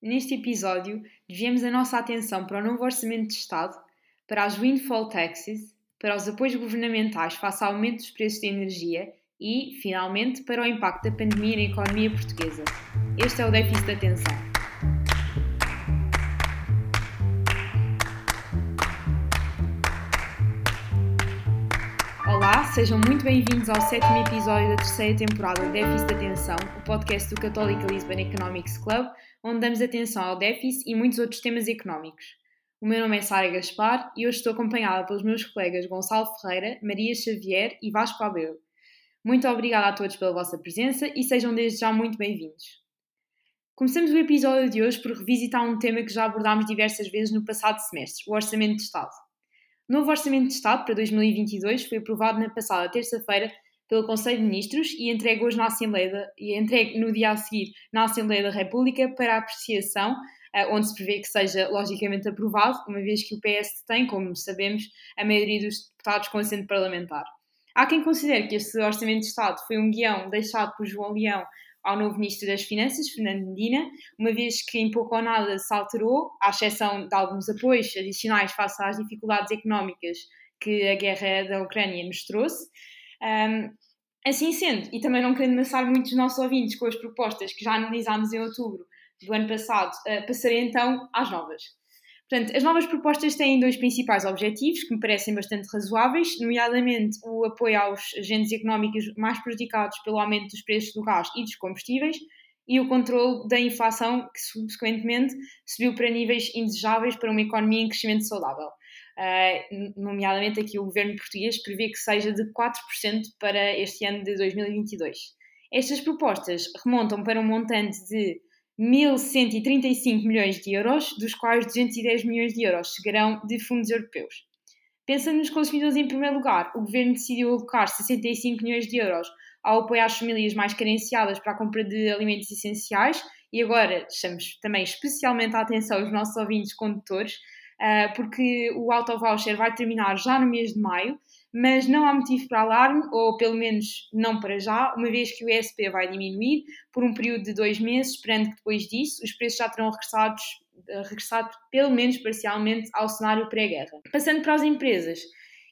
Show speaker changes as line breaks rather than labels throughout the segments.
Neste episódio, desviamos a nossa atenção para o novo Orçamento de Estado, para as windfall taxes, para os apoios governamentais face ao aumento dos preços de energia e, finalmente, para o impacto da pandemia na economia portuguesa. Este é o déficit de atenção. Olá, sejam muito bem-vindos ao sétimo episódio da terceira temporada de Déficit de Atenção, o podcast do Católica Lisbon Economics Club, onde damos atenção ao déficit e muitos outros temas económicos. O meu nome é Sara Gaspar e hoje estou acompanhada pelos meus colegas Gonçalo Ferreira, Maria Xavier e Vasco Abreu. Muito obrigada a todos pela vossa presença e sejam desde já muito bem-vindos. Começamos o episódio de hoje por revisitar um tema que já abordámos diversas vezes no passado semestre, o Orçamento de Estado. O novo Orçamento de Estado para 2022 foi aprovado na passada terça-feira pelo Conselho de Ministros e entregue na Assembleia e entregue no dia a seguir na Assembleia da República para apreciação, eh, onde se prevê que seja logicamente aprovado, uma vez que o PS tem, como sabemos, a maioria dos deputados com assento parlamentar. Há quem considere que este Orçamento de Estado foi um guião deixado por João Leão ao novo Ministro das Finanças, Fernando Medina, uma vez que em pouco ou nada se alterou, à exceção de alguns apoios adicionais face às dificuldades económicas que a guerra da Ucrânia nos trouxe. Um, assim sendo, e também não querendo amassar muitos nossos ouvintes com as propostas que já analisámos em outubro do ano passado, uh, passarei então às novas. Portanto, as novas propostas têm dois principais objetivos que me parecem bastante razoáveis, nomeadamente o apoio aos agentes económicos mais prejudicados pelo aumento dos preços do gás e dos combustíveis e o controle da inflação, que subsequentemente subiu para níveis indesejáveis para uma economia em crescimento saudável. Uh, nomeadamente aqui o governo português prevê que seja de 4% para este ano de 2022. Estas propostas remontam para um montante de 1.135 milhões de euros, dos quais 210 milhões de euros chegarão de fundos europeus. Pensando nos consumidores em primeiro lugar, o Governo decidiu alocar 65 milhões de euros ao apoio às famílias mais carenciadas para a compra de alimentos essenciais e agora chamamos também especialmente a atenção aos nossos ouvintes condutores, porque o auto voucher vai terminar já no mês de maio mas não há motivo para alarme, ou pelo menos não para já, uma vez que o ESP vai diminuir por um período de dois meses, esperando que depois disso os preços já terão regressados, eh, regressado pelo menos parcialmente ao cenário pré-guerra. Passando para as empresas,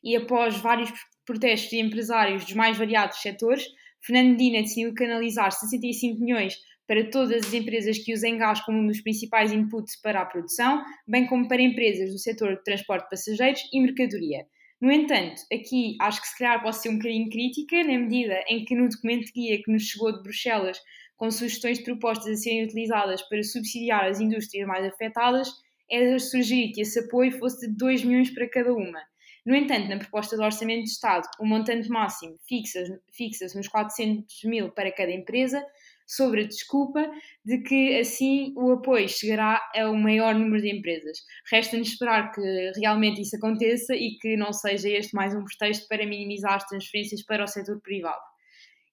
e após vários protestos de empresários dos mais variados setores, Fernando Medina decidiu canalizar 65 milhões para todas as empresas que usem gás como um dos principais inputs para a produção, bem como para empresas do setor de transporte de passageiros e mercadoria. No entanto, aqui acho que se calhar posso ser um bocadinho crítica, na medida em que no documento guia que nos chegou de Bruxelas, com sugestões de propostas a serem utilizadas para subsidiar as indústrias mais afetadas, era sugerir que esse apoio fosse de 2 milhões para cada uma. No entanto, na proposta do Orçamento de Estado, o montante máximo fixa-se fixa nos 400 mil para cada empresa, sobre a desculpa de que assim o apoio chegará ao maior número de empresas. Resta-nos esperar que realmente isso aconteça e que não seja este mais um pretexto para minimizar as transferências para o setor privado.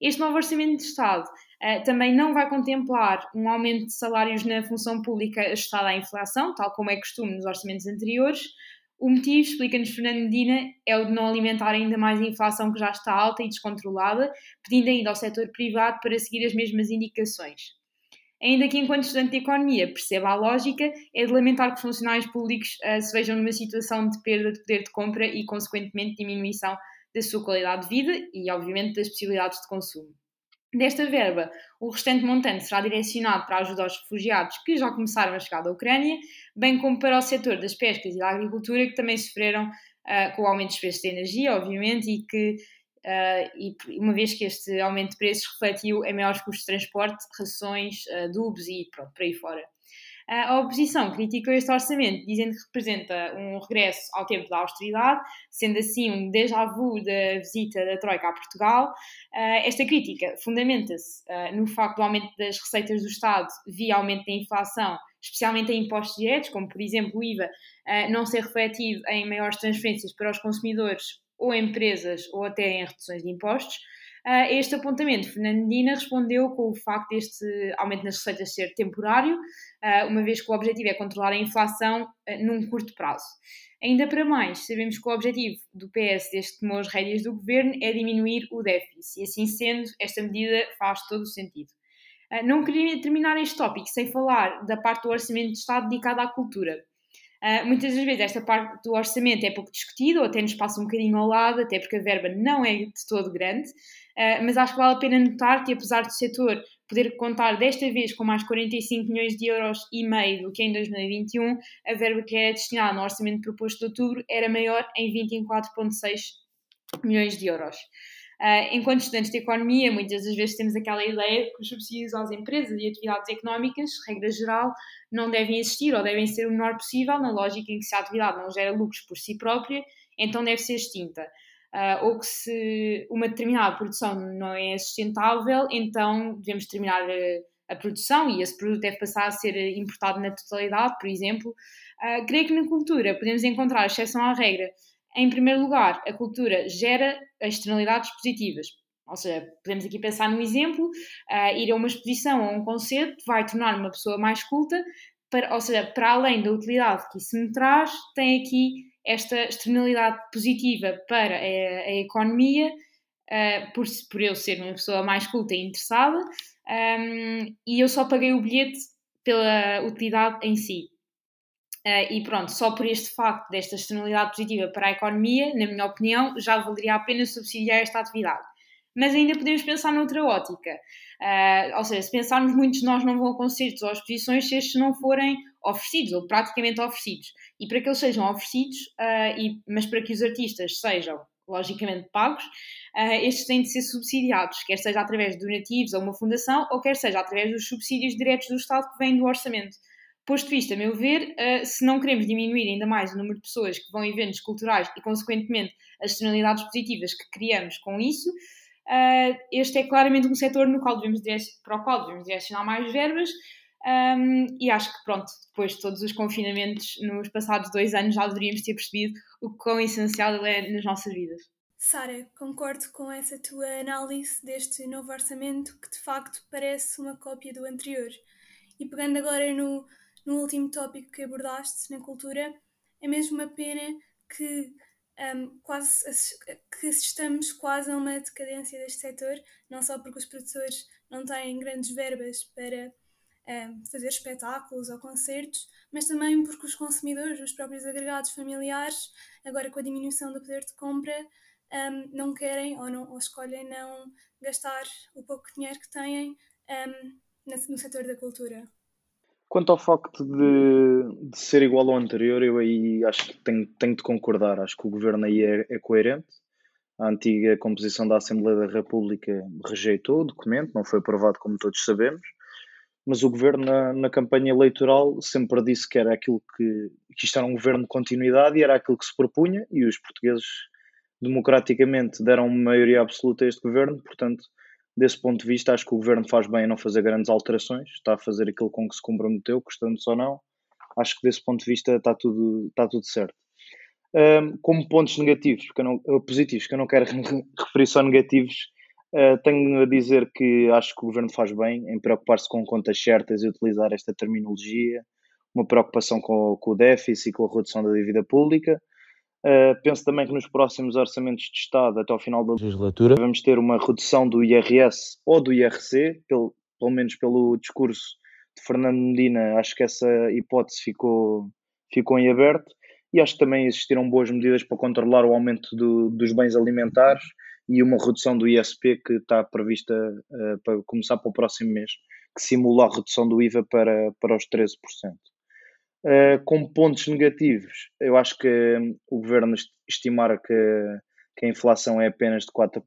Este novo Orçamento de Estado uh, também não vai contemplar um aumento de salários na função pública ajustado à inflação, tal como é costume nos orçamentos anteriores, o motivo, explica-nos Fernando Medina, é o de não alimentar ainda mais a inflação que já está alta e descontrolada, pedindo ainda ao setor privado para seguir as mesmas indicações. Ainda que, enquanto estudante de economia, perceba a lógica, é de lamentar que funcionários públicos uh, se vejam numa situação de perda de poder de compra e, consequentemente, diminuição da sua qualidade de vida e, obviamente, das possibilidades de consumo. Desta verba, o restante montante será direcionado para a ajuda aos refugiados que já começaram a chegar da Ucrânia, bem como para o setor das pescas e da agricultura, que também sofreram uh, com o aumento dos preços de energia, obviamente, e que, uh, e uma vez que este aumento de preços refletiu em maiores custos de transporte, rações, uh, adubos e pronto, por aí fora. A oposição criticou este orçamento, dizendo que representa um regresso ao tempo da austeridade, sendo assim um déjà vu da visita da Troika a Portugal. Esta crítica fundamenta-se no facto do aumento das receitas do Estado via aumento da inflação, especialmente em impostos diretos, como por exemplo o IVA, não ser refletido em maiores transferências para os consumidores ou empresas ou até em reduções de impostos. A este apontamento, Fernandina respondeu com o facto deste aumento nas receitas ser temporário, uma vez que o objetivo é controlar a inflação num curto prazo. Ainda para mais, sabemos que o objetivo do PS desde que tomou as rédeas do governo é diminuir o déficit, e assim sendo, esta medida faz todo o sentido. Não queria terminar este tópico sem falar da parte do orçamento de Estado dedicada à cultura. Uh, muitas das vezes esta parte do orçamento é pouco discutida ou até nos passa um bocadinho ao lado, até porque a verba não é de todo grande, uh, mas acho que vale a pena notar que apesar do setor poder contar desta vez com mais 45 milhões de euros e meio do que em 2021, a verba que era destinada no orçamento proposto de outubro era maior em 24,6 milhões de euros. Uh, enquanto estudantes de economia, muitas das vezes temos aquela ideia que os subsídios às empresas e atividades económicas, regra geral, não devem existir ou devem ser o menor possível, na lógica em que se a atividade não gera lucros por si própria, então deve ser extinta. Uh, ou que se uma determinada produção não é sustentável, então devemos terminar a, a, produção e esse produto deve passar a ser importado na totalidade, por exemplo. Uh, creio que na cultura podemos encontrar exceção à regra em primeiro lugar, a cultura gera externalidades positivas. Ou seja, podemos aqui pensar num exemplo: uh, ir a uma exposição ou a um concerto vai tornar uma pessoa mais culta, para, ou seja, para além da utilidade que isso me traz, tem aqui esta externalidade positiva para a, a economia, uh, por, por eu ser uma pessoa mais culta e interessada, um, e eu só paguei o bilhete pela utilidade em si. Uh, e pronto, só por este facto desta externalidade positiva para a economia, na minha opinião, já valeria a pena subsidiar esta atividade. Mas ainda podemos pensar noutra ótica. Uh, ou seja, se pensarmos, muitos de nós não vão a concertos ou exposições se estes não forem oferecidos, ou praticamente oferecidos. E para que eles sejam oferecidos, uh, e, mas para que os artistas sejam, logicamente, pagos, estes têm de ser subsidiados, quer seja através de donativos a uma fundação, ou quer seja através dos subsídios diretos do Estado que vêm do orçamento. Posto isto, a meu ver, uh, se não queremos diminuir ainda mais o número de pessoas que vão a eventos culturais e, consequentemente, as externalidades positivas que criamos com isso, uh, este é claramente um setor no qual devemos para o qual devemos direcionar mais verbas. Um, e acho que, pronto, depois de todos os confinamentos nos passados dois anos, já deveríamos ter percebido o quão essencial é nas nossas vidas.
Sara, concordo com essa tua análise deste novo orçamento que de facto parece uma cópia do anterior. E pegando agora no, no último tópico que abordaste na cultura, é mesmo uma pena que um, quase que assistamos quase a uma decadência deste setor, não só porque os produtores não têm grandes verbas para um, fazer espetáculos ou concertos, mas também porque os consumidores, os próprios agregados familiares, agora com a diminuição do poder de compra, um, não querem ou, não, ou escolhem não gastar o pouco dinheiro que têm no setor da cultura.
Quanto ao facto de, de, ser igual ao anterior, eu aí acho que tenho, tenho de concordar. Acho que o governo aí é, é, coerente. A antiga composição da Assembleia da República rejeitou o documento, não foi aprovado, como todos sabemos. Mas o governo, na, na campanha eleitoral, sempre disse que era aquilo que, que isto era um governo de continuidade e era aquilo que se propunha, e os portugueses democraticamente deram maioria absoluta a este governo, portanto desse ponto de vista, acho que o governo faz bem em não fazer grandes alterações, está a fazer aquilo com que se comprometeu, gostando-se ou não. Acho que desse ponto de vista está tudo, está tudo certo. Um, como pontos negativos, que não, positivos, que eu não quero referir só negativos, uh, tenho a dizer que acho que o governo faz bem em preocupar-se com contas certas e utilizar esta terminologia, uma preocupação com, com o déficit e com a redução da dívida pública Uh, penso também que nos próximos orçamentos de Estado, até ao final da legislatura, vamos ter uma redução do IRS ou do IRC, pelo, pelo menos pelo discurso de Fernando Medina, acho que essa hipótese ficou, ficou em aberto. E acho que também existiram boas medidas para controlar o aumento do, dos bens alimentares e uma redução do ISP que está prevista uh, para começar para o próximo mês, que simula a redução do IVA para, para os 13%. Uh, com pontos negativos, eu acho que um, o governo estimar que, que, a inflação é apenas de 4%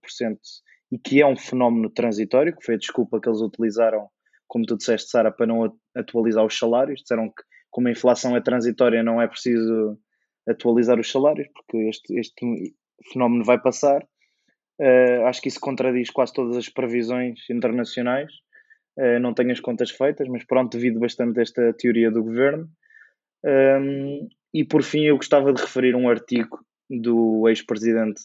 e que é um fenómeno transitório, que foi a desculpa que eles utilizaram, como tu disseste, Sara, para não atualizar os salários. Disseram que, como a inflação é transitória, não é preciso atualizar os salários, porque este, este fenómeno vai passar. Uh, acho que isso contradiz quase todas as previsões internacionais. Uh, não tenho as contas feitas, mas pronto, devido bastante a esta teoria do governo. Um, e por fim, eu gostava de referir um artigo do ex-presidente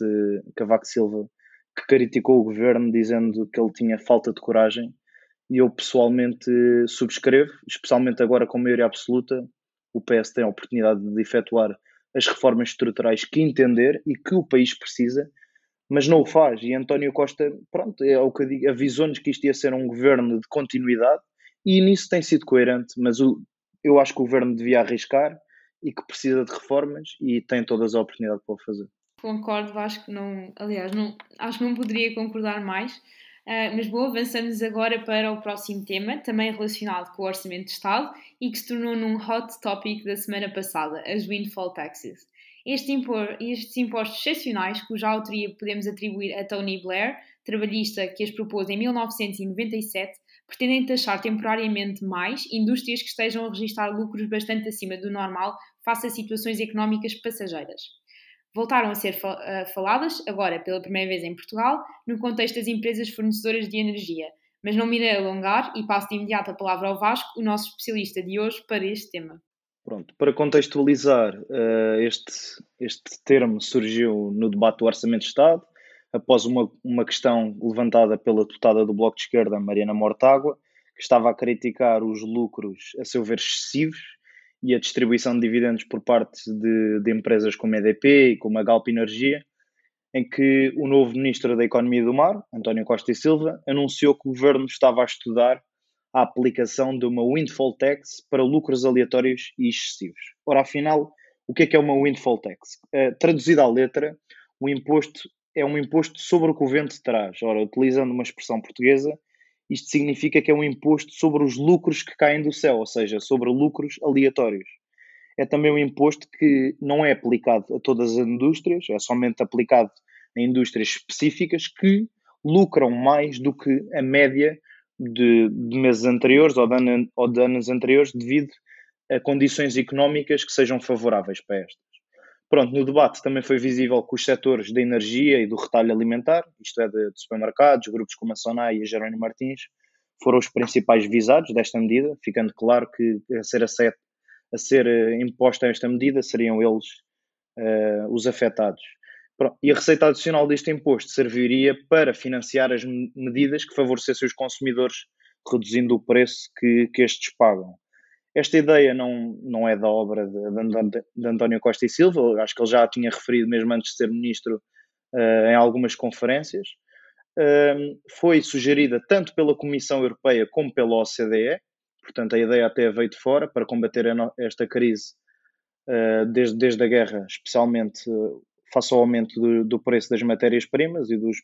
Cavaco Silva que criticou o governo dizendo que ele tinha falta de coragem e eu pessoalmente subscrevo, especialmente agora com maioria absoluta, o PS tem a oportunidade de efetuar as reformas estruturais que entender e que o país precisa, mas não o faz. E António Costa, pronto, é o que avisou-nos que isto ia ser um governo de continuidade e nisso tem sido coerente, mas o, eu acho que o governo devia arriscar e que precisa de reformas e tem todas as oportunidades para o fazer.
Concordo, acho que não, aliás, não, acho que não poderia concordar mais. Uh, mas bom, avançamos agora para o próximo tema, também relacionado com o Orçamento de Estado e que se tornou num hot topic da semana passada, as windfall taxes. Este impor, estes impostos excepcionais, cuja autoria podemos atribuir a Tony Blair, trabalhista que as propôs em 1997, pretendem taxar temporariamente mais indústrias que estejam a registrar lucros bastante acima do normal face a situações económicas passageiras. Voltaram a ser eh, faladas, agora pela primeira vez em Portugal, no contexto das empresas fornecedoras de energia. Mas não me irei alongar e passo de imediato a palavra ao Vasco, o nosso especialista de hoje, para este tema.
Pronto, para contextualizar, uh, este, este termo surgiu no debate do Orçamento de Estado, após uma, uma questão levantada pela deputada do Bloco de Esquerda, Mariana Mortágua, que estava a criticar os lucros, a seu ver, excessivos e a distribuição de dividendos por parte de, de empresas como a EDP e como a Galp Energia, em que o novo Ministro da Economia do Mar, António Costa e Silva, anunciou que o Governo estava a estudar a aplicação de uma windfall tax para lucros aleatórios e excessivos. Ora, afinal, o que é que é uma windfall tax? Uh, traduzida à letra, o imposto é um imposto sobre o que o vento traz. Ora, utilizando uma expressão portuguesa, isto significa que é um imposto sobre os lucros que caem do céu, ou seja, sobre lucros aleatórios. É também um imposto que não é aplicado a todas as indústrias, é somente aplicado a indústrias específicas que lucram mais do que a média de, de meses anteriores ou de, ano, ou de anos anteriores devido a condições económicas que sejam favoráveis para estas. Pronto, no debate também foi visível que os setores da energia e do retalho alimentar, isto é, de, de supermercados, grupos como a Sonai e a Jerónimo Martins, foram os principais visados desta medida, ficando claro que a ser, a, a ser uh, imposta esta medida seriam eles uh, os afetados. Pronto, e a receita adicional deste imposto serviria para financiar as medidas que favorecessem os consumidores, reduzindo o preço que, que estes pagam. Esta ideia não, não é da obra de, de, António Costa e Silva, acho que ele já a tinha referido mesmo antes de ser ministro uh, em algumas conferências. Uh, foi sugerida tanto pela Comissão Europeia como pela OCDE, portanto a ideia até veio de fora para combater esta crise uh, desde, desde a guerra, especialmente face ao aumento do, do preço das matérias-primas e dos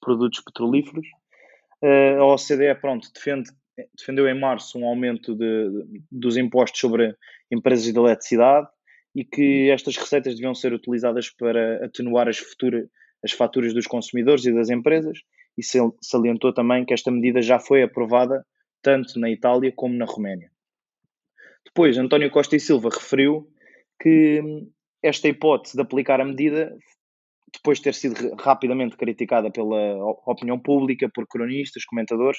produtos petrolíferos. A OCDE, pronto, defende, defendeu em março um aumento de, dos impostos sobre empresas de eletricidade e que estas receitas deviam ser utilizadas para atenuar as, futura, as faturas dos consumidores e das empresas e salientou também que esta medida já foi aprovada tanto na Itália como na Roménia. Depois, António Costa e Silva referiu que esta hipótese de aplicar a medida, depois de ter sido rapidamente criticada pela opinião pública, por cronistas, comentadores,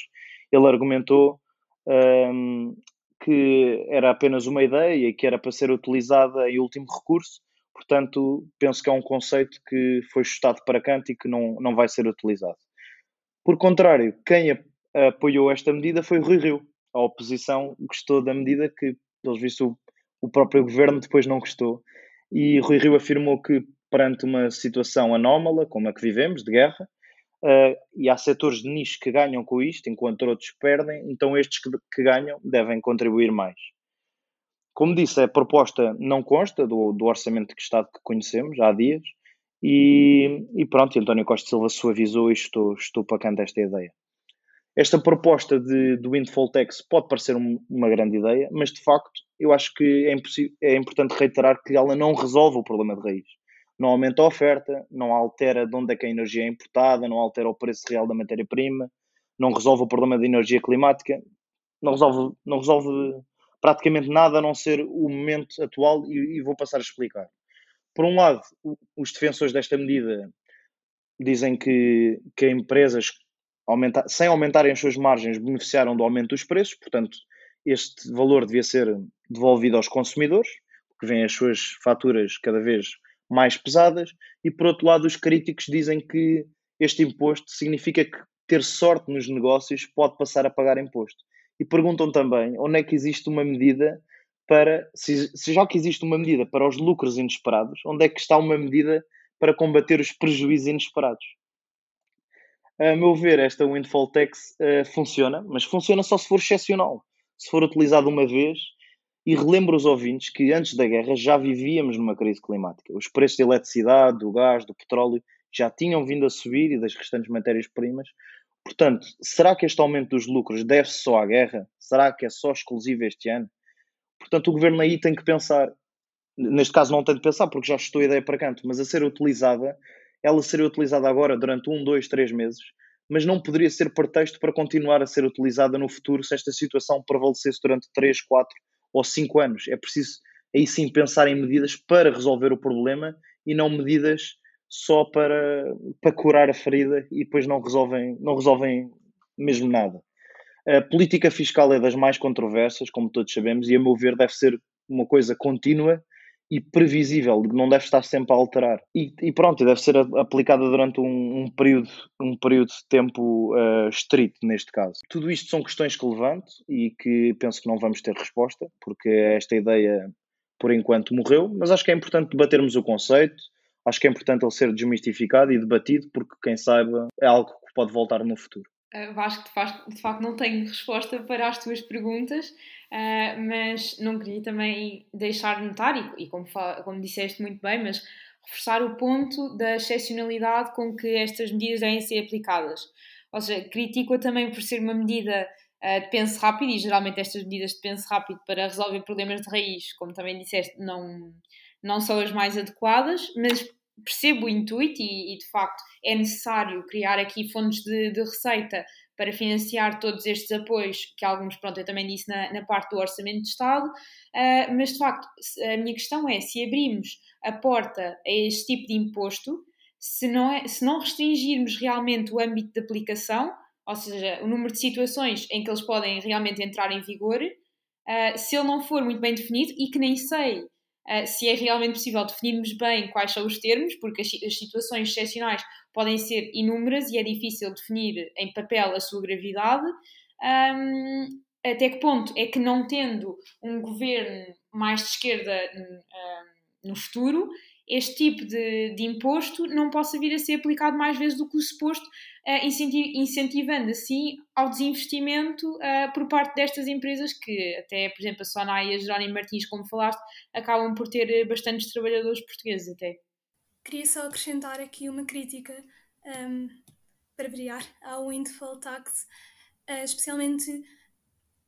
ele argumentou um, que era apenas uma ideia e que era para ser utilizada em último recurso. Portanto, penso que é um conceito que foi chutado para canto e que não, não vai ser utilizado. Por contrário, quem apoiou esta medida foi Rui Rio. A oposição gostou da medida que, pelos vistos, o, o próprio governo depois não gostou e Rui Rio afirmou que, perante uma situação anómala, como a que vivemos, de guerra, uh, e há setores de nicho que ganham com isto, enquanto outros perdem, então estes que, que ganham devem contribuir mais. Como disse, a proposta não consta do, do orçamento de Estado que conhecemos há dias, e, e pronto, António Costa Silva suavizou e estou, estou para canto esta ideia. Esta proposta de, do windfall tax pode parecer um, uma grande ideia, mas de facto eu acho que é, é, importante reiterar que ela não resolve o problema de raiz. Não aumenta a oferta, não altera de onde é que a energia é importada, não altera o preço real da matéria-prima, não resolve o problema da energia climática, não resolve, não resolve praticamente nada a não ser o momento atual e, e vou passar a explicar. Por um lado, os defensores desta medida dizem que, que empresas aumentar, sem aumentarem as suas margens, beneficiaram do aumento dos preços, portanto, este valor devia ser devolvido aos consumidores, que vêm as suas faturas cada vez mais pesadas, e por outro lado, os críticos dizem que este imposto significa que ter sorte nos negócios pode passar a pagar imposto. E perguntam também onde é que existe uma medida para, se, se já que existe uma medida para os lucros inesperados, onde é que está uma medida para combater os prejuízos inesperados. A meu ver, esta windfall tax uh, funciona, mas funciona só se for excepcional. Se for utilizado uma vez, e relembro os ouvintes que antes da guerra já vivíamos numa crise climática. Os preços da eletricidade, do gás, do petróleo já tinham vindo a subir e das restantes matérias-primas. Portanto, será que este aumento dos lucros deve-se só à guerra? Será que é só exclusivo este ano? Portanto, o governo aí tem que pensar, neste caso não tem de pensar porque já estou a ideia para canto, mas a ser utilizada, ela seria utilizada agora durante um, dois, três meses, mas não poderia ser pretexto para continuar a ser utilizada no futuro se esta situação prevalecesse durante três, quatro ou cinco anos. É preciso aí sim pensar em medidas para resolver o problema e não medidas só para, para curar a ferida e depois não resolvem, não resolvem mesmo nada. A política fiscal é das mais controversas, como todos sabemos, e a meu ver deve ser uma coisa contínua e previsível, não deve estar sempre a alterar. E, e pronto, deve ser aplicada durante um, um, período, um período de tempo uh, estrito, neste caso. Tudo isto são questões que levanto e que penso que não vamos ter resposta, porque esta ideia, por enquanto, morreu, mas acho que é importante debatermos o conceito, acho que é importante ele ser desmistificado e debatido, porque quem saiba é algo que pode voltar no futuro.
Vasco, de, de facto, não tenho resposta para as tuas perguntas, uh, mas não queria também deixar de notar, e, e como, como disseste muito bem, mas reforçar o ponto da excepcionalidade com que estas medidas devem ser aplicadas. Ou seja, critico-a também por ser uma medida uh, de penso rápido, e geralmente estas medidas de penso rápido para resolver problemas de raiz, como também disseste, não, não são as mais adequadas, mas percebo o intuito e, e, de facto é necessário criar aqui fontes de, de, receita para financiar todos estes apoios, que alguns, pronto, eu também disse na, na parte do Orçamento de Estado, uh, mas de facto a minha questão é se abrimos a porta a este tipo de imposto, se não, é, se não restringirmos realmente o âmbito de aplicação, ou seja, o número de situações em que eles podem realmente entrar em vigor, uh, se ele não for muito bem definido e que nem sei uh, se é realmente possível definirmos bem quais são os termos, porque as, as, situações excepcionais podem ser inúmeras e é difícil definir em papel a sua gravidade. Um, até que ponto é que, não tendo um governo mais de esquerda um, no futuro, este tipo de, de, imposto não possa vir a ser aplicado mais vezes do que o suposto, uh, incentivando assim ao desinvestimento uh, por parte destas empresas que até, por exemplo, a Sonai e a Jerónimo Martins, como falaste, acabam por ter eh, bastantes trabalhadores portugueses até.
Queria só acrescentar aqui uma crítica um, ehm, para variar ao windfall tax, especialmente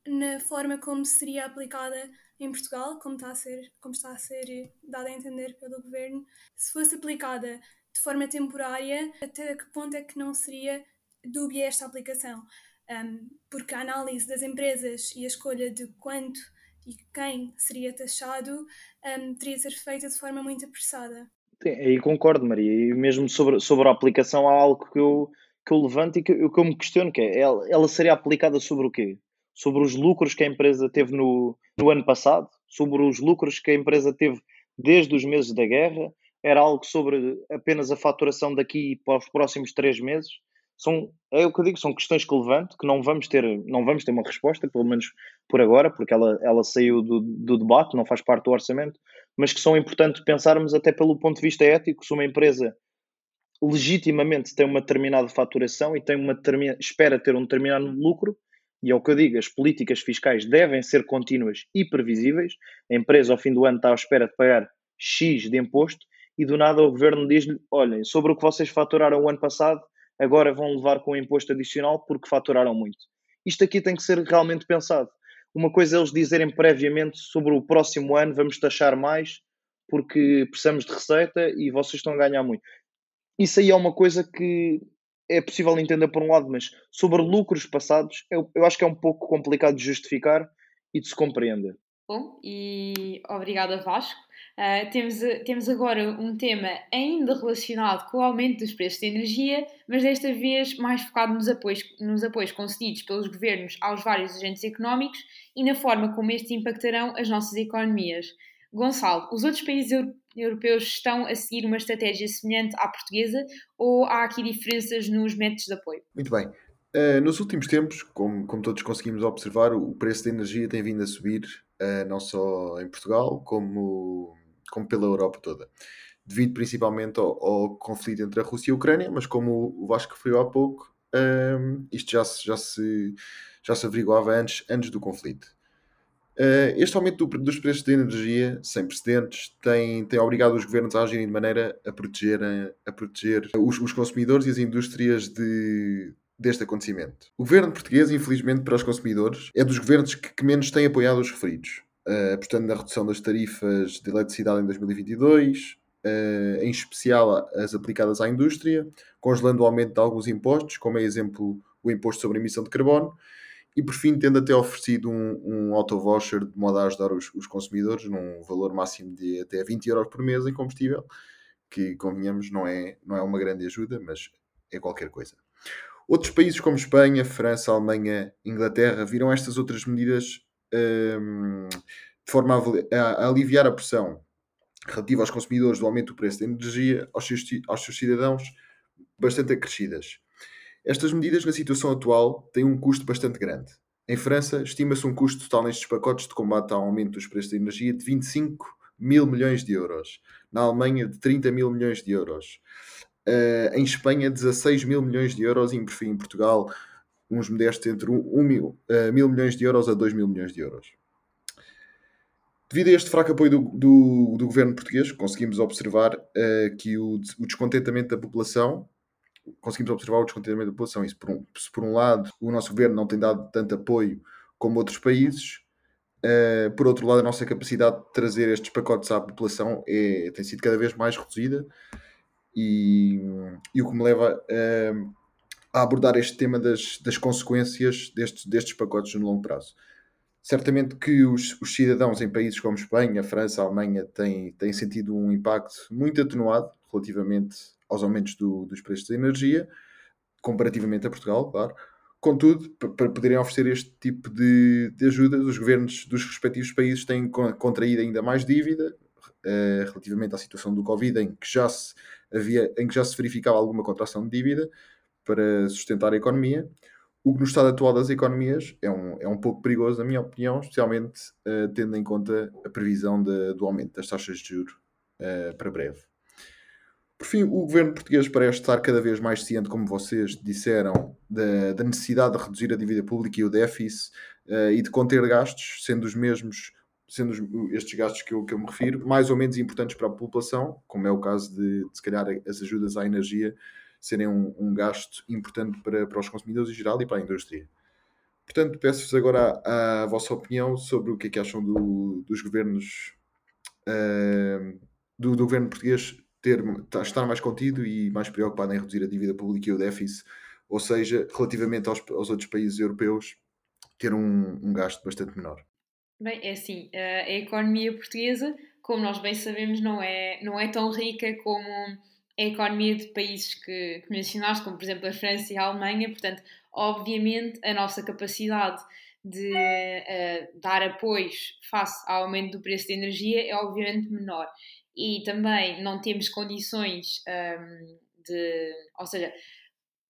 na forma como seria aplicada em Portugal, como está a ser, como está a ser dada a entender pelo governo, se fosse aplicada de forma temporária, até que ponto é que não seria dúbia esta aplicação? Um, porque a análise das empresas e a escolha de quanto e quem seria taxado um, teria de ser feita de forma muito apressada.
Sim, aí concordo, Maria. E mesmo sobre, sobre a aplicação, há algo que eu, que eu levanto e que, que eu me questiono, que é, ela, ela seria aplicada sobre o quê? Sobre os lucros que a empresa teve no, no ano passado, sobre os lucros que a empresa teve desde os meses da guerra, era algo sobre apenas a faturação daqui para os próximos três meses. São, é o que eu digo, são questões que levanto, que não vamos ter, não vamos ter uma resposta, pelo menos por agora, porque ela, ela saiu do, do debate, não faz parte do orçamento, mas que são importantes pensarmos até pelo ponto de vista ético, se uma empresa legitimamente tem uma determinada faturação e tem uma espera ter um determinado lucro, e é o que eu digo, as políticas fiscais devem ser contínuas e previsíveis. A empresa, ao fim do ano, está à espera de pagar X de imposto e do nada o governo diz-lhe: olhem, sobre o que vocês faturaram o ano passado, agora vão levar com um imposto adicional porque faturaram muito. Isto aqui tem que ser realmente pensado. Uma coisa é eles dizerem previamente sobre o próximo ano vamos taxar mais porque precisamos de receita e vocês estão a ganhar muito. Isso aí é uma coisa que é possível entender por um lado, mas sobre lucros passados, eu, eu acho que é um pouco complicado de justificar e de se compreender.
Bom, e obrigada Vasco. Uh, temos, temos agora um tema ainda relacionado com o aumento dos preços de energia, mas desta vez mais focado nos apoios, nos apoios concedidos pelos governos aos vários agentes económicos e na forma como estes impactarão as nossas economias. Gonçalo, os outros países europeus estão a seguir uma estratégia semelhante à portuguesa ou há aqui diferenças nos métodos de apoio?
Muito bem. Uh, nos últimos tempos, como, como, todos conseguimos observar, o preço da energia tem vindo a subir, uh, não só em Portugal, como, como pela Europa toda. devido principalmente ao, ao, conflito entre a Rússia e a Ucrânia, mas como o Vasco referiu há pouco, um, isto já se, já, se, já se averiguava antes, antes do conflito. Uh, este aumento do, dos preços de energia, sem precedentes, tem, tem obrigado os governos a agirem de maneira a proteger, a, a proteger os, os, consumidores e as indústrias de, deste acontecimento. O governo português, infelizmente para os consumidores, é dos governos que, que menos tem apoiado os referidos, uh, apostando na redução das tarifas de eletricidade em 2022, uh, em especial as aplicadas à indústria, congelando o aumento de alguns impostos, como é exemplo o imposto sobre a emissão de carbono, e por fim tendo até oferecido um, um auto-voucher de modo a ajudar os, os, consumidores num valor máximo de até 20 euros por mês em combustível, que convenhamos não é, não é uma grande ajuda, mas é qualquer coisa. Outros países como Espanha, França, Alemanha, Inglaterra viram estas outras medidas um, de forma a, a, aliviar a pressão relativa aos consumidores do aumento do preço da energia aos seus, aos seus cidadãos bastante acrescidas. Estas medidas, na situação atual, têm um custo bastante grande. Em França, estima-se um custo total nestes pacotes de combate ao aumento dos preços da energia de 25 mil milhões de euros. Na Alemanha, de 30 mil milhões de euros. Uh, em Espanha, 16 mil milhões de euros. E, por fim, em Portugal, uns modestos entre 1 um, um mil, uh, mil milhões de euros a 2 mil milhões de euros. Devido a este fraco apoio do, do, do governo português, conseguimos observar uh, que o, o, descontentamento da população, conseguimos observar o descontentamento da população. Isso, por um, se por um lado o nosso governo não tem dado tanto apoio como outros países, uh, por outro lado a nossa capacidade de trazer estes pacotes à população é, tem sido cada vez mais reduzida e, e o que me leva uh, a abordar este tema das, das consequências destes, destes pacotes no longo prazo. Certamente que os, os, cidadãos em países como Espanha, França, Alemanha têm, têm sentido um impacto muito atenuado relativamente aos aumentos do, dos preços da energia, comparativamente a Portugal, claro. Contudo, para poderem oferecer este tipo de, de ajudas, os governos dos respectivos países têm contraído ainda mais dívida uh, relativamente à situação do Covid, em que, já se havia, em que já se verificava alguma contração de dívida para sustentar a economia o que no estado atual das economias é um, é um pouco perigoso, na minha opinião, especialmente uh, tendo em conta a previsão de, do aumento das taxas de juros uh, para breve. Por fim, o governo português parece estar cada vez mais ciente, como vocês disseram, da, da necessidade de reduzir a dívida pública e o déficit uh, e de conter gastos, sendo os mesmos, sendo os, estes gastos que eu, que eu me refiro, mais ou menos importantes para a população, como é o caso de, de se calhar, as ajudas à energia serem um, um gasto importante para, para os consumidores em geral e para a indústria. Portanto, peço-vos agora a, a, vossa opinião sobre o que é que acham do, dos governos uh, do, do, governo português ter, estar mais contido e mais preocupado em reduzir a dívida pública e o déficit, ou seja, relativamente aos, aos outros países europeus, ter um, um gasto bastante menor.
Bem, é assim, a economia portuguesa, como nós bem sabemos, não é, não é tão rica como a economia de países que, que mencionaste, como por exemplo a França e a Alemanha, portanto, obviamente a nossa capacidade de uh, dar apoios face ao aumento do preço da energia é obviamente menor. E também não temos condições um, de, ou seja,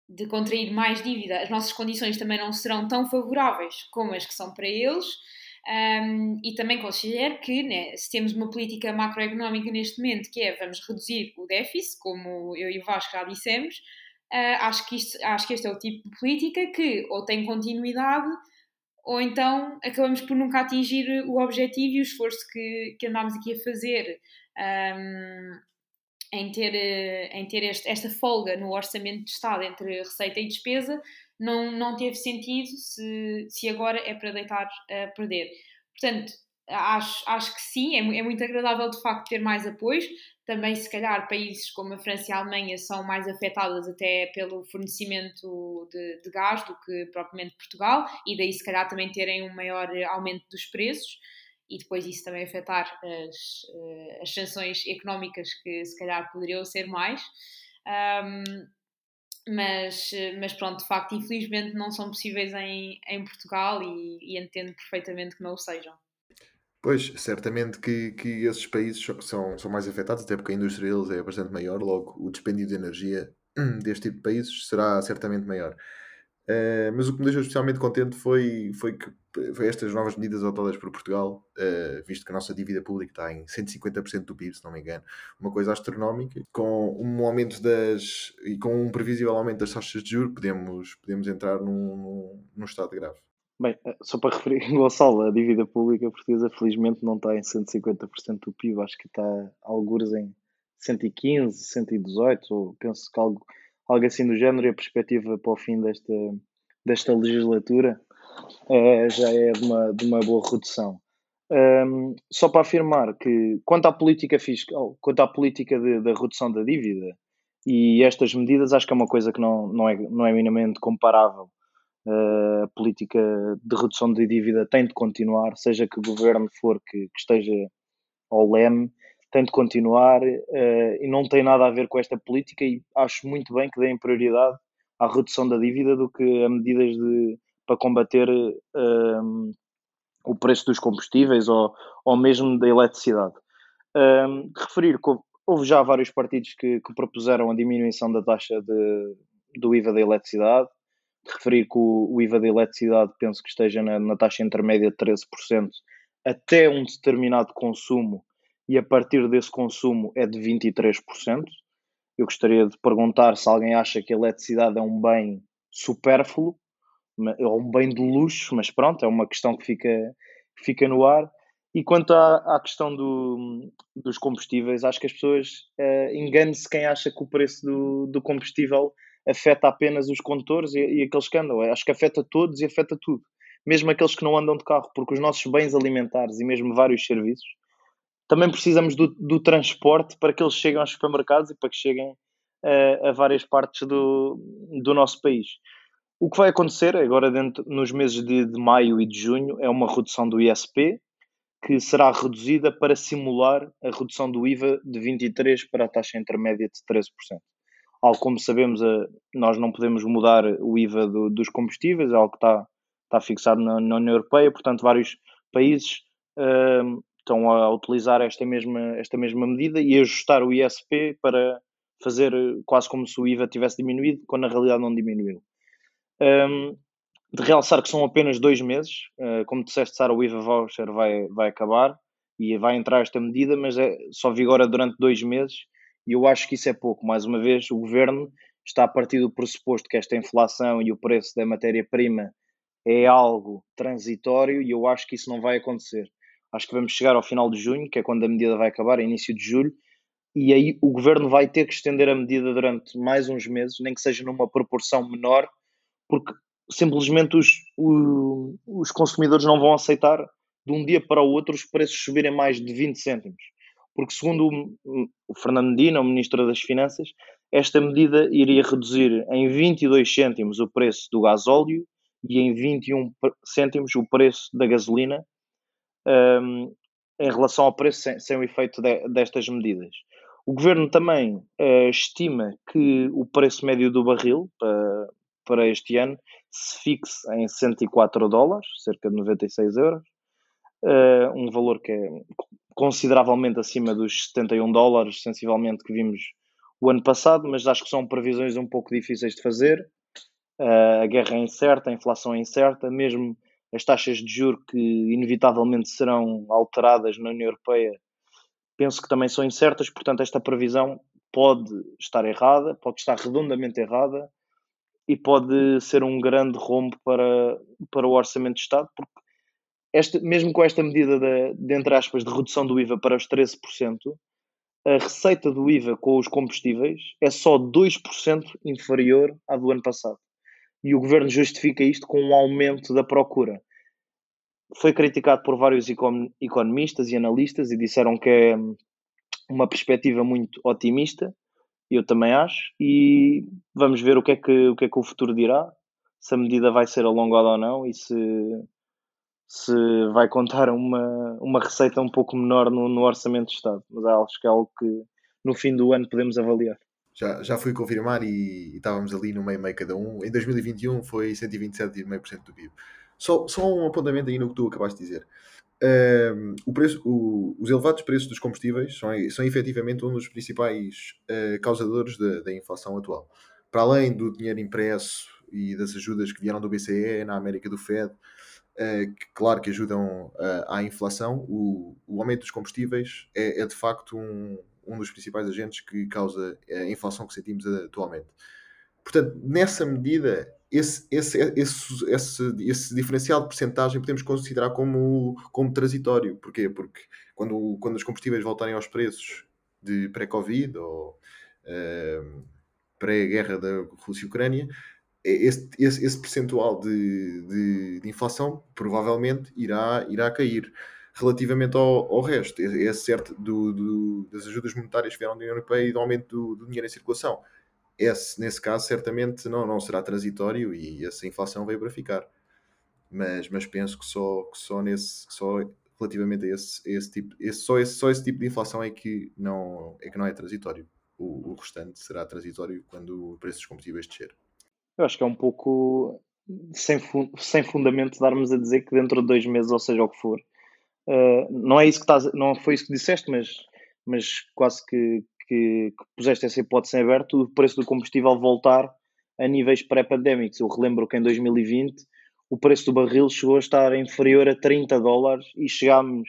de contrair mais dívida. As nossas condições também não serão tão favoráveis como as que são para eles. Um, e também considero que né, se temos uma política macroeconómica neste momento que é vamos reduzir o déficit, como eu e o Vasco já dissemos, uh, acho, que isto, acho que este é o tipo de política que ou tem continuidade ou então acabamos por nunca atingir o objetivo e o esforço que, que andámos aqui a fazer um, em ter, em ter este, esta folga no orçamento de Estado entre receita e despesa não, não teve sentido se, se agora é para deitar a perder. Portanto, acho, acho que sim, é, é muito agradável de facto ter mais apoios. Também, se calhar, países como a França e a Alemanha são mais afetadas até pelo fornecimento de, de gás do que propriamente Portugal, e daí, se calhar, também terem um maior aumento dos preços e depois isso também afetar as, eh, as sanções económicas que se calhar poderiam ser mais. Um, mas, mas pronto, de facto, infelizmente não são possíveis em, em Portugal e, e entendo perfeitamente que não o sejam.
Pois, certamente que, que esses países são, são mais afetados, até porque a indústria deles é bastante maior, logo o dispêndio de energia deste tipo de países será certamente maior. Uh, mas o que me deixou especialmente contente foi, foi que foi estas novas medidas adotadas por Portugal, uh, visto que a nossa dívida pública está em 150% do PIB, se não me engano, uma coisa astronómica, com um aumento das e com um previsível aumento das taxas de juros, podemos, podemos entrar num, num, num estado grave.
Bem, eh, só para referir, Gonçalo, a dívida pública portuguesa felizmente não está em 150% do PIB, acho que está alguns em 115, 118, ou penso que algo, algo assim do género, e a perspectiva para o fim desta, desta legislatura uh, já é de uma, de uma boa redução. Um, só para afirmar que, quanto à política fiscal, quanto à política da redução da dívida e estas medidas, acho que é uma coisa que não, não, é, não é minimamente comparável. Uh, a política de redução de dívida tem de continuar, seja que governo for que, que esteja ao leme, tem de continuar uh, e não tem nada a ver com esta política e acho muito bem que deem prioridade à redução da dívida do que a medidas de, para combater um, o preço dos combustíveis ou, ou mesmo da eletricidade. Um, referir que houve já vários partidos que, que propuseram a diminuição da taxa de, do IVA da eletricidade. Referir que o, o IVA da eletricidade penso que esteja na, na taxa intermédia de 13% até um determinado consumo e a partir desse consumo é de 23%. Eu gostaria de perguntar se alguém acha que a eletricidade é um bem supérfluo é um bem de luxo, mas pronto, é uma questão que fica, fica no ar. E quanto à, à questão do, dos combustíveis, acho que as pessoas uh, enganam-se quem acha que o preço do, do combustível afeta apenas os condutores e, e, aqueles que andam. Acho que afeta todos e afeta tudo, mesmo aqueles que não andam de carro, porque os nossos bens alimentares e mesmo vários serviços também precisamos do, do transporte para que eles cheguem aos supermercados e para que cheguem uh, a várias partes do, do nosso país. O que vai acontecer agora dentro, nos meses de, de, maio e de junho é uma redução do ISP, que será reduzida para simular a redução do IVA de 23% para a taxa intermédia de 13%. Algo como sabemos, eh, nós não podemos mudar o IVA do, dos combustíveis, é algo que está, está fixado na, na União Europeia, portanto, vários países uh, estão a utilizar esta mesma, esta mesma medida e ajustar o ISP para fazer quase como se o IVA tivesse diminuído, quando na realidade não diminuiu. Um, de realçar que são apenas dois meses, uh, como disseste, Sara, o IVA voucher vai, vai acabar e vai entrar esta medida, mas é, só vigora durante dois meses e eu acho que isso é pouco. Mais uma vez, o governo está a partir do pressuposto que esta inflação e o preço da matéria-prima é algo transitório e eu acho que isso não vai acontecer. Acho que vamos chegar ao final de junho, que é quando a medida vai acabar, início de julho, e aí o governo vai ter que estender a medida durante mais uns meses, nem que seja numa proporção menor, porque simplesmente os, os consumidores não vão aceitar de um dia para o outro os preços subirem mais de 20 cêntimos. Porque, segundo o, o Fernando Medina, o Ministro das Finanças, esta medida iria reduzir em 22 cêntimos o preço do gasóleo e em 21 cêntimos o preço da gasolina, um, em relação ao preço sem, sem o efeito de, destas medidas. O governo também uh, estima que o preço médio do barril para, para este ano se fixe em 104 dólares, cerca de 96 euros, uh, um valor que é consideravelmente acima dos 71 dólares, sensivelmente, que vimos o ano passado, mas acho que são previsões um pouco difíceis de fazer. Uh, a guerra é incerta, a inflação é incerta, mesmo as taxas de juro que inevitavelmente serão alteradas na União Europeia, penso que também são incertas, portanto, esta previsão pode estar errada, pode estar redondamente errada, e pode ser um grande rombo para, para o orçamento de Estado, porque esta, mesmo com esta medida de, de, entre aspas, de redução do IVA para os 13%, a receita do IVA com os combustíveis é só 2% inferior à do ano passado. E o governo justifica isto com um aumento da procura. Foi criticado por vários economistas e analistas e disseram que é uma perspectiva muito otimista, eu também acho, e vamos ver o que é que o, que é que o futuro dirá, se a medida vai ser alongada ou não e se, se vai contar uma, uma receita um pouco menor no, no orçamento de Estado. Mas acho que é algo que no fim do ano podemos avaliar.
Já, já fui confirmar e, estávamos ali no meio meio cada um. Em 2021 foi 127,5% do PIB. Só, só um apontamento aí no que tu acabaste de dizer. Uh, o preço, o, os elevados preços dos combustíveis são, são efetivamente um dos principais uh, causadores da, da, inflação atual. Para além do dinheiro impresso e das ajudas que vieram do BCE na América do Fed, uh, que, claro que ajudam uh, à inflação, o, o, aumento dos combustíveis é, é de facto um, um dos principais agentes que causa a inflação que sentimos atualmente. Portanto, nessa medida, esse, esse, esse, esse, esse diferencial de percentagem podemos considerar como, como transitório. Porquê? Porque quando, quando os combustíveis voltarem aos preços de pré-Covid ou uh, pré-guerra da Rússia e Ucrânia, esse, esse, esse percentual de, de, de, inflação provavelmente irá, irá cair. Relativamente ao, ao resto, é, é certo do, do, das ajudas monetárias que vieram da União Europeia e do aumento do, do dinheiro em circulação esse, nesse caso, certamente não, não será transitório e essa inflação veio para ficar. Mas, mas penso que só, que só, nesse, só relativamente a esse, esse tipo, esse, só, esse, só esse tipo de inflação é que não é, que não é transitório. O, o restante será transitório quando o preço dos combustíveis descer.
Eu acho que é um pouco sem, sem fundamento darmos a dizer que dentro de dois meses, ou seja o que for, uh, não é isso que estás, não foi isso que disseste, mas, mas quase que, que, que puseste essa hipótese em aberto, o preço do combustível voltar a níveis pré-pandémicos. Eu relembro que em 2020 o preço do barril chegou a estar inferior a 30 dólares e chegámos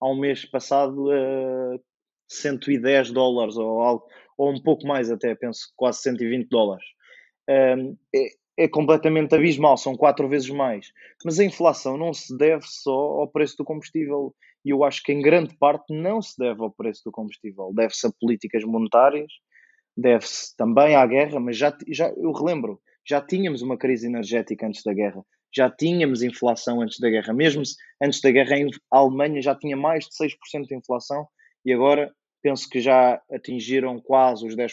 ao mês passado a 110 dólares ou, algo, ou um pouco mais até, penso quase 120 dólares. Um, é, completamente abismal, são quatro vezes mais. Mas a inflação não se deve só ao preço do combustível. E eu acho que em grande parte não se deve ao preço do combustível, deve-se a políticas monetárias, deve-se também à guerra, mas já, já eu relembro, já tínhamos uma crise energética antes da guerra, já tínhamos inflação antes da guerra, mesmo antes da guerra a Alemanha já tinha mais de 6% de inflação e agora penso que já atingiram quase os 10%,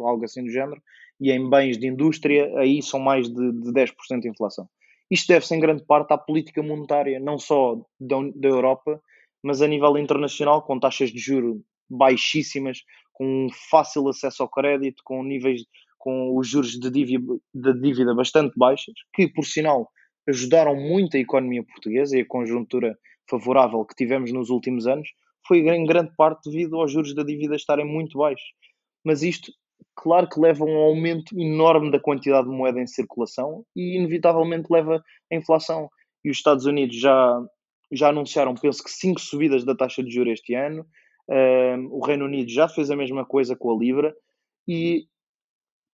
algo assim do género, e em bens de indústria aí são mais de, de 10% de inflação. Isto deve-se em grande parte à política monetária, não só da, da Europa, mas a nível internacional, com taxas de juro baixíssimas, com fácil acesso ao crédito, com níveis, com os juros de dívida, de dívida bastante baixos, que por sinal ajudaram muito a economia portuguesa e a conjuntura favorável que tivemos nos últimos anos, foi em grande parte devido aos juros da dívida estarem muito baixos. Mas isto, claro que leva a um aumento enorme da quantidade de moeda em circulação e, inevitavelmente, leva à inflação. E os Estados Unidos já já anunciaram, penso que, cinco subidas da taxa de juros este ano. Uh, o Reino Unido já fez a mesma coisa com a Libra e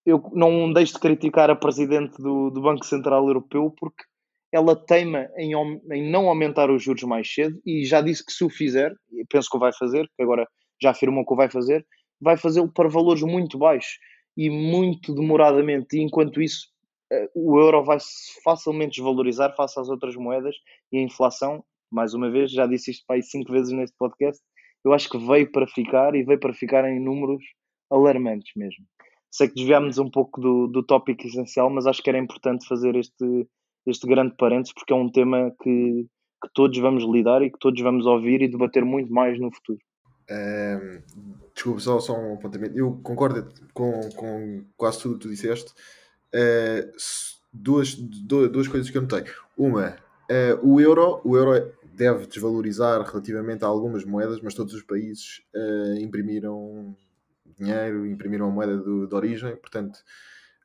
eu não deixo de criticar a presidente do, do Banco Central Europeu porque ela teima em, em, não aumentar os juros mais cedo e já disse que se o fizer, penso que o vai fazer, que agora já afirmou que o vai fazer, vai fazê-lo para valores muito baixos e muito demoradamente. E enquanto isso, eh, o euro vai facilmente desvalorizar face às outras moedas e a inflação mais uma vez, já disse isto para aí cinco vezes neste podcast, eu acho que veio para ficar e veio para ficar em números alarmantes mesmo. Sei que desviámos um pouco do, do tópico essencial, mas acho que era importante fazer este, este grande parênteses porque é um tema que, que todos vamos lidar e que todos vamos ouvir e debater muito mais no futuro.
Um, desculpa, só, só um apontamento. Eu concordo com, com quase tudo que tu disseste. Uh, duas, duas, duas coisas que eu notei. Uma, uh, o euro, o euro deve desvalorizar relativamente a algumas moedas, mas todos os países uh, imprimiram dinheiro, imprimiram a moeda do, de origem, portanto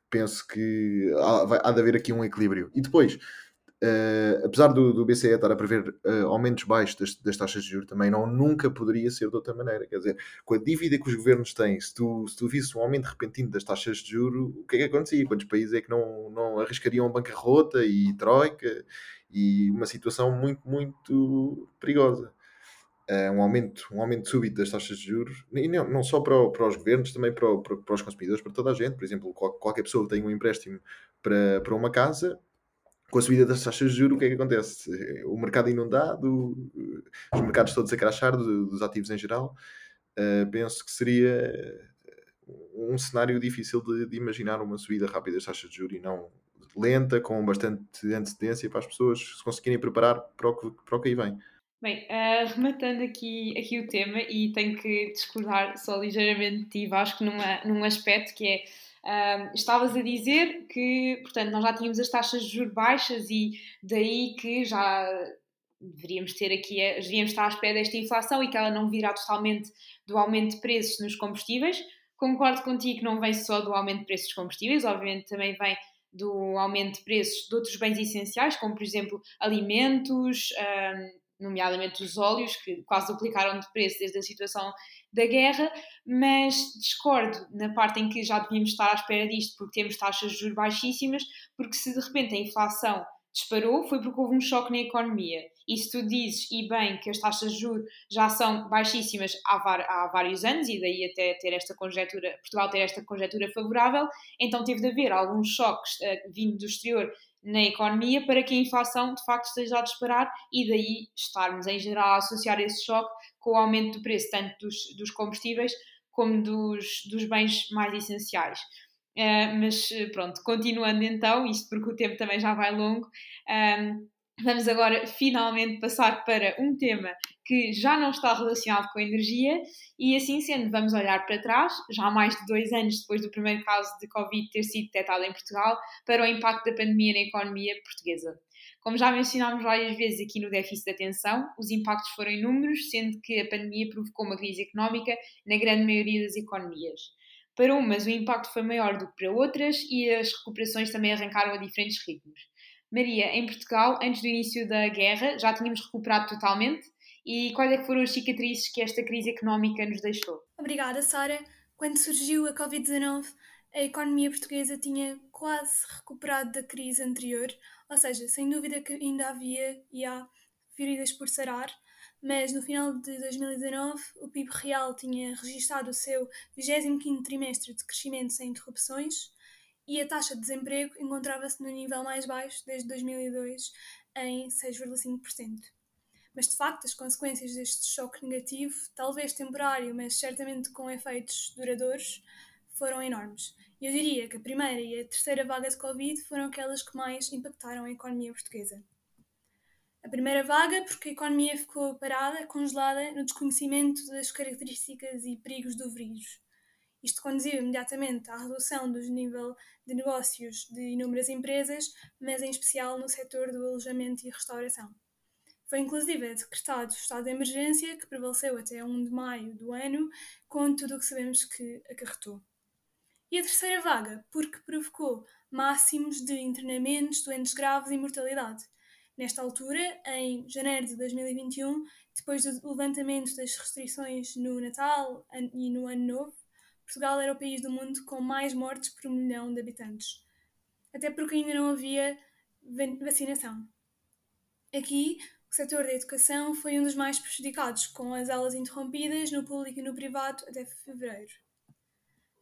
penso que há, vai, há de haver aqui um equilíbrio. E depois, uh, apesar do, do, BCE estar a prever uh, aumentos baixos das, das, taxas de juros, também não nunca poderia ser de outra maneira. Quer dizer, com a dívida que os governos têm, se tu, se tu visse um aumento repentino das taxas de juros, o que é que acontecia? Quantos países é que não, não arriscariam bancarrota e troika e uma situação muito, muito perigosa. Uh, um, aumento, um aumento súbito das taxas de juros, e não, não só para, para os governos, também para, para, para, os consumidores, para toda a gente. Por exemplo, qual, qualquer pessoa que tem um empréstimo para, para uma casa, com a subida das taxas de juros, o que é que acontece? O mercado inundado, os mercados todos a crachar dos ativos em geral, uh, penso que seria um cenário difícil de, de, imaginar uma subida rápida das taxas de juros e não lenta, com bastante antecedência para as pessoas se conseguirem preparar para o que, para o que aí vem.
Bem, uh, rematando aqui, aqui o tema, e tenho que discordar só ligeiramente de ti, Vasco, numa, num aspecto que é. Uh, estavas a dizer que, portanto, nós já tínhamos as taxas de juros baixas e daí que já deveríamos ter aqui, deveríamos estar à espera desta inflação e que ela não virá totalmente do aumento de preços nos combustíveis. Concordo contigo que não vem só do aumento de preços dos combustíveis, obviamente também vem do aumento de preços de outros bens essenciais, como por exemplo alimentos, nomeadamente os óleos, que quase duplicaram de preço desde a situação da guerra, mas discordo na parte em que já devíamos estar à espera disto, porque temos taxas de juros baixíssimas, porque se de repente a inflação disparou, foi porque houve um choque na economia. E se tu dizes, e bem, que as taxas de juros já são baixíssimas há, há vários anos, e daí até ter esta conjetura, Portugal ter esta conjetura favorável, então teve de haver alguns choques uh, vindo do exterior na economia para que a inflação de facto esteja a disparar e daí estarmos em geral a associar esse choque com o aumento do preço tanto dos, dos combustíveis como dos, dos bens mais essenciais. Uh, mas pronto, continuando então, isto porque o tempo também já vai longo, um, vamos agora finalmente passar para um tema que já não está relacionado com a energia e assim sendo vamos olhar para trás, já mais de dois anos depois do primeiro caso de Covid ter sido detectado em Portugal, para o impacto da pandemia na economia portuguesa. Como já mencionámos várias vezes aqui no déficit de atenção, os impactos foram inúmeros, sendo que a pandemia provocou uma crise económica na grande maioria das economias. Para umas, o impacto foi maior do que para outras e as recuperações também arrancaram a diferentes ritmos. Maria, em Portugal, antes do início da guerra, já tínhamos recuperado totalmente? E quais é foram as cicatrizes que esta crise económica nos deixou?
Obrigada, Sara. Quando surgiu a Covid-19, a economia portuguesa tinha quase recuperado da crise anterior, ou seja, sem dúvida que ainda havia e há feridas por sarar, mas no final de 2019 o PIB real tinha registado o seu 25º trimestre de crescimento sem interrupções e a taxa de desemprego encontrava-se no nível mais baixo desde 2002, em 6,5%. Mas de facto, as consequências deste choque negativo, talvez temporário, mas certamente com efeitos duradouros, foram enormes. Eu diria que a primeira e a terceira vaga de Covid foram aquelas que mais impactaram a economia portuguesa. A primeira vaga, porque a economia ficou parada, congelada, no desconhecimento das características e perigos do vírus. Isto conduziu imediatamente à redução do nível de negócios de inúmeras empresas, mas em especial no setor do alojamento e restauração. Foi inclusive decretado o estado de emergência, que prevaleceu até 1 de maio do ano, com tudo o que sabemos que acarretou. E a terceira vaga, porque provocou máximos de internamentos, doentes graves e mortalidade. Nesta altura, em janeiro de 2021, depois do levantamento das restrições no Natal e no Ano Novo, Portugal era o país do mundo com mais mortes por um milhão de habitantes. Até porque ainda não havia vacinação. Aqui, o setor da educação foi um dos mais prejudicados, com as aulas interrompidas no público e no privado até fevereiro.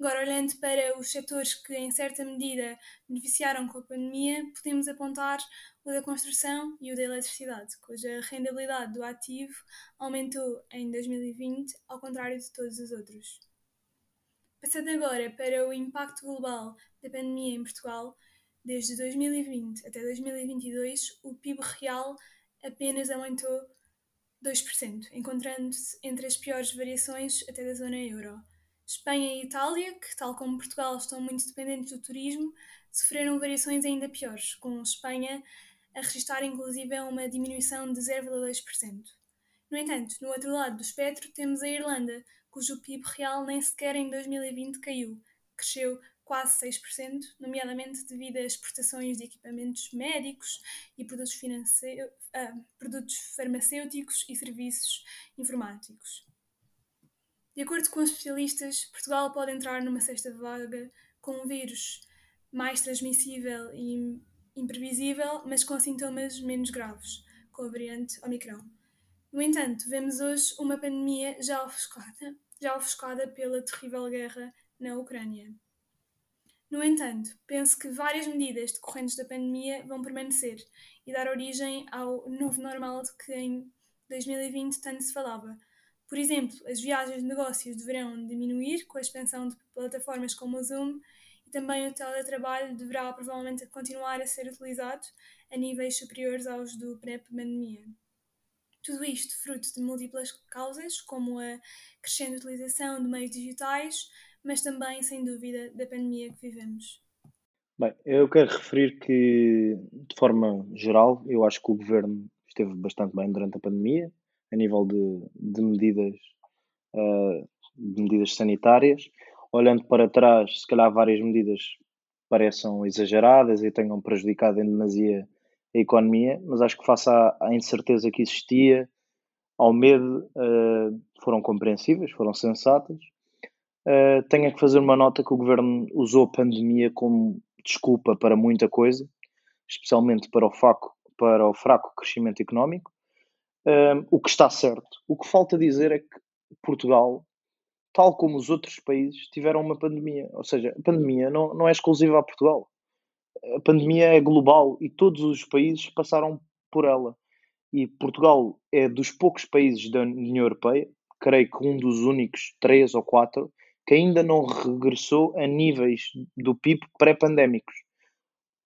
Agora, olhando para os setores que, em certa medida, beneficiaram com a pandemia, podemos apontar o da construção e o da eletricidade, cuja rentabilidade do ativo aumentou em 2020, ao contrário de todos os outros. Passando agora para o impacto global da pandemia em Portugal, desde 2020 até 2022, o PIB real apenas aumentou 2%, encontrando-se entre as piores variações até da zona euro. Espanha e Itália, que, tal como Portugal, estão muito dependentes do turismo, sofreram variações ainda piores, com Espanha a registrar inclusive uma diminuição de 0,2%. No entanto, no outro lado do espectro temos a Irlanda, cujo PIB real nem sequer em 2020 caiu, cresceu quase 6%, nomeadamente devido às exportações de equipamentos médicos e produtos, uh, produtos farmacêuticos e serviços informáticos. De acordo com especialistas, Portugal pode entrar numa sexta vaga com um vírus mais transmissível e imprevisível, mas com sintomas menos graves, com a variante Omicron. No entanto, vemos hoje uma pandemia já ofuscada, já ofuscada pela terrível guerra na Ucrânia. No entanto, penso que várias medidas decorrentes da pandemia vão permanecer e dar origem ao novo normal de que em 2020 tanto se falava, por exemplo, as viagens de negócios deverão diminuir com a expansão de plataformas como o Zoom e também o teletrabalho deverá provavelmente continuar a ser utilizado a níveis superiores aos do pré-pandemia. Tudo isto fruto de múltiplas causas, como a crescente utilização de meios digitais, mas também, sem dúvida, da pandemia que vivemos.
Bem, eu quero referir que, de forma geral, eu acho que o governo esteve bastante bem durante a pandemia a nível de, de medidas, uh, de medidas sanitárias. Olhando para trás, se calhar várias medidas pareçam exageradas e tenham prejudicado em demasia a economia, mas acho que face à, à incerteza que existia, ao medo, uh, foram compreensíveis, foram sensatas. Uh, tenho que fazer uma nota que o governo usou a pandemia como desculpa para muita coisa, especialmente para o fraco, para o fraco crescimento económico, uh, o que está certo. O que falta dizer é que Portugal, tal como os outros países, tiveram uma pandemia. Ou seja, a pandemia não, não é exclusiva a Portugal. A pandemia é global e todos os países passaram por ela. E Portugal é dos poucos países da União Europeia, creio que um dos únicos três ou quatro, que ainda não regressou a níveis do PIB pré-pandémicos.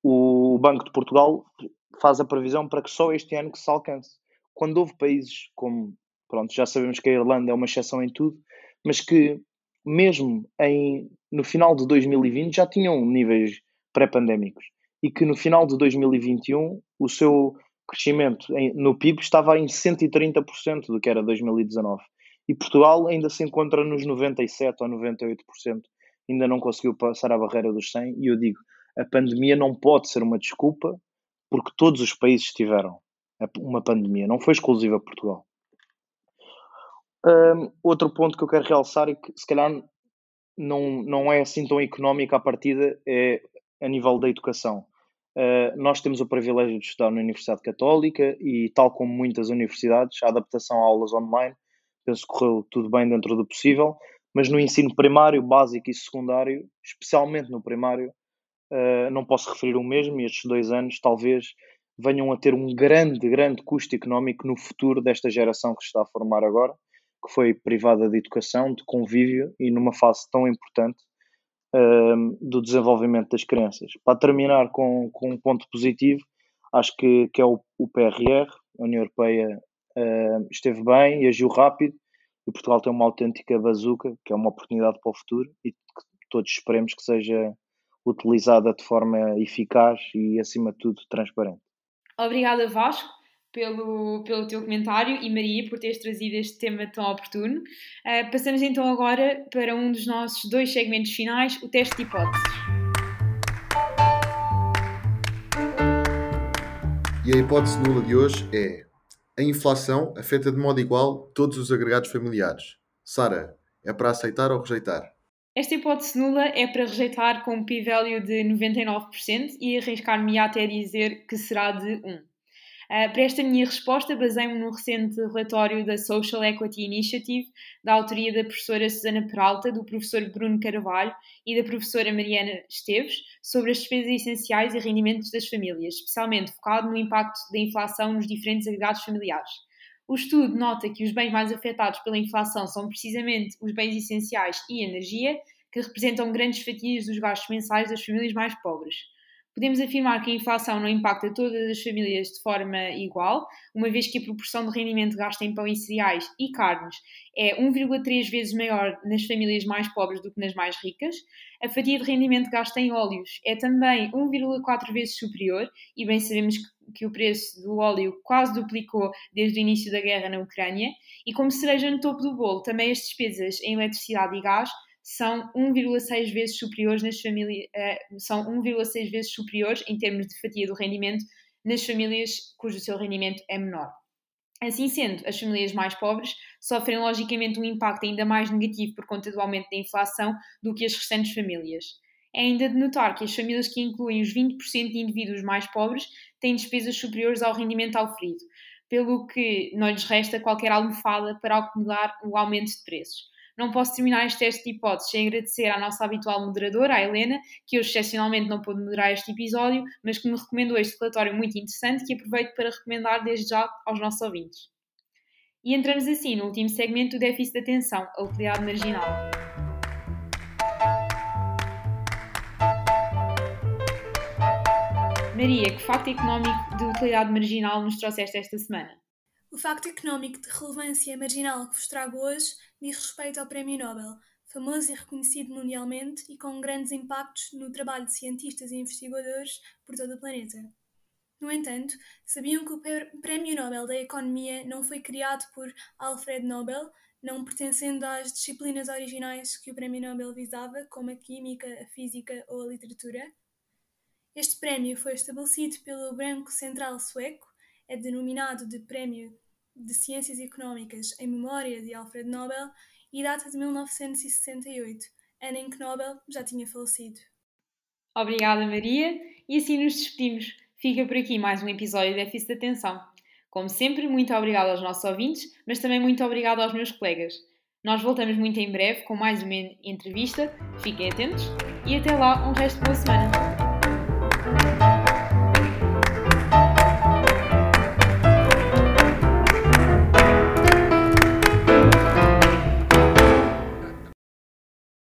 O Banco de Portugal faz a previsão para que só este ano que se alcance. Quando houve países como, pronto, já sabemos que a Irlanda é uma exceção em tudo, mas que mesmo em, no final de 2020 já tinham níveis pré-pandémicos. E que no final de 2021 o seu crescimento no PIB estava em 130% do que era 2019 e Portugal ainda se encontra nos 97 ou 98%, ainda não conseguiu passar a barreira dos 100 e eu digo, a pandemia não pode ser uma desculpa porque todos os países tiveram uma pandemia, não foi exclusiva Portugal. Um, outro ponto que eu quero realçar e que se calhar não, não é assim tão económico à partida é a nível da educação. Uh, nós temos o privilégio de estudar na Universidade Católica e, tal como muitas universidades, a adaptação a aulas online penso que correu tudo bem dentro do possível, mas no ensino primário, básico e secundário, especialmente no primário, uh, não posso referir o mesmo e estes dois anos talvez venham a ter um grande, grande custo económico no futuro desta geração que se está a formar agora, que foi privada de educação, de convívio e numa fase tão importante do desenvolvimento das crianças. Para terminar com, com um ponto positivo, acho que, que é o, o PRR, a União Europeia uh, esteve bem e agiu rápido e Portugal tem uma autêntica bazuca, que é uma oportunidade para o futuro e que todos esperemos que seja utilizada de forma eficaz e, acima de tudo, transparente.
Obrigada, Vasco, pelo, pelo teu comentário e Maria por teres trazido este tema tão oportuno. Uh, passamos então agora para um dos nossos dois segmentos finais, o teste de hipóteses.
E a hipótese nula de hoje é a inflação afeta de modo igual todos os agregados familiares. Sara, é para aceitar ou rejeitar?
Esta hipótese nula é para rejeitar com um p-value de 99% e arriscar-me até dizer que será de 1. Uh, para esta minha resposta, basei-me no recente relatório da Social Equity Initiative, da autoria da professora Susana Peralta, do professor Bruno Carvalho e da professora Mariana Esteves, sobre as despesas essenciais e rendimentos das famílias, especialmente focado no impacto da inflação nos diferentes agregados familiares. O estudo nota que os bens mais afetados pela inflação são precisamente os bens essenciais e energia, que representam grandes fatias dos gastos mensais das famílias mais pobres. Podemos afirmar que a inflação não impacta todas as famílias de forma igual, uma vez que a proporção de rendimento gasta em pão e cereais e carnes é 1,3 vezes maior nas famílias mais pobres do que nas mais ricas. A fatia de rendimento gasta em óleos é também 1,4 vezes superior, e bem sabemos que o preço do óleo quase duplicou desde o início da guerra na Ucrânia. E como cereja no topo do bolo, também as despesas em eletricidade e gás são 1,6 vezes superiores nas famílias, uh, são 1,6 vezes superiores em termos de fatia do rendimento nas famílias cujo seu rendimento é menor. Assim sendo, as famílias mais pobres sofrem logicamente um impacto ainda mais negativo por conta do aumento da inflação do que as restantes famílias. É ainda de notar que as famílias que incluem os 20% de indivíduos mais pobres têm despesas superiores ao rendimento auferido, pelo que não lhes resta qualquer almofada para acumular o aumento de preços. Não posso terminar este teste de hipóteses sem agradecer à nossa habitual moderadora, a Helena, que hoje excepcionalmente não pôde moderar este episódio, mas que me recomendou este relatório muito interessante que aproveito para recomendar desde já aos nossos ouvintes. E entramos assim no último segmento do déficit de atenção, a utilidade marginal. Maria, que facto económico de utilidade marginal nos trouxeste esta semana?
O facto económico de relevância marginal que vos trago hoje diz respeito ao Prémio Nobel, famoso e reconhecido mundialmente e com grandes impactos no trabalho de cientistas e investigadores por todo o planeta. No entanto, sabiam que o Prémio Nobel da Economia não foi criado por Alfred Nobel, não pertencendo às disciplinas originais que o Prémio Nobel visava, como a Química, a Física ou a Literatura? Este prémio foi estabelecido pelo Banco Central Sueco, é denominado de Prémio de Ciências Económicas em memória de Alfred Nobel e data de 1968, ano em que Nobel já tinha falecido.
Obrigada, Maria, e assim nos despedimos. Fica por aqui mais um episódio de Déficit de Atenção. Como sempre, muito obrigada aos nossos ouvintes, mas também muito obrigada aos meus colegas. Nós voltamos muito em breve com mais uma entrevista. Fiquem atentos e até lá, um resto de boa semana.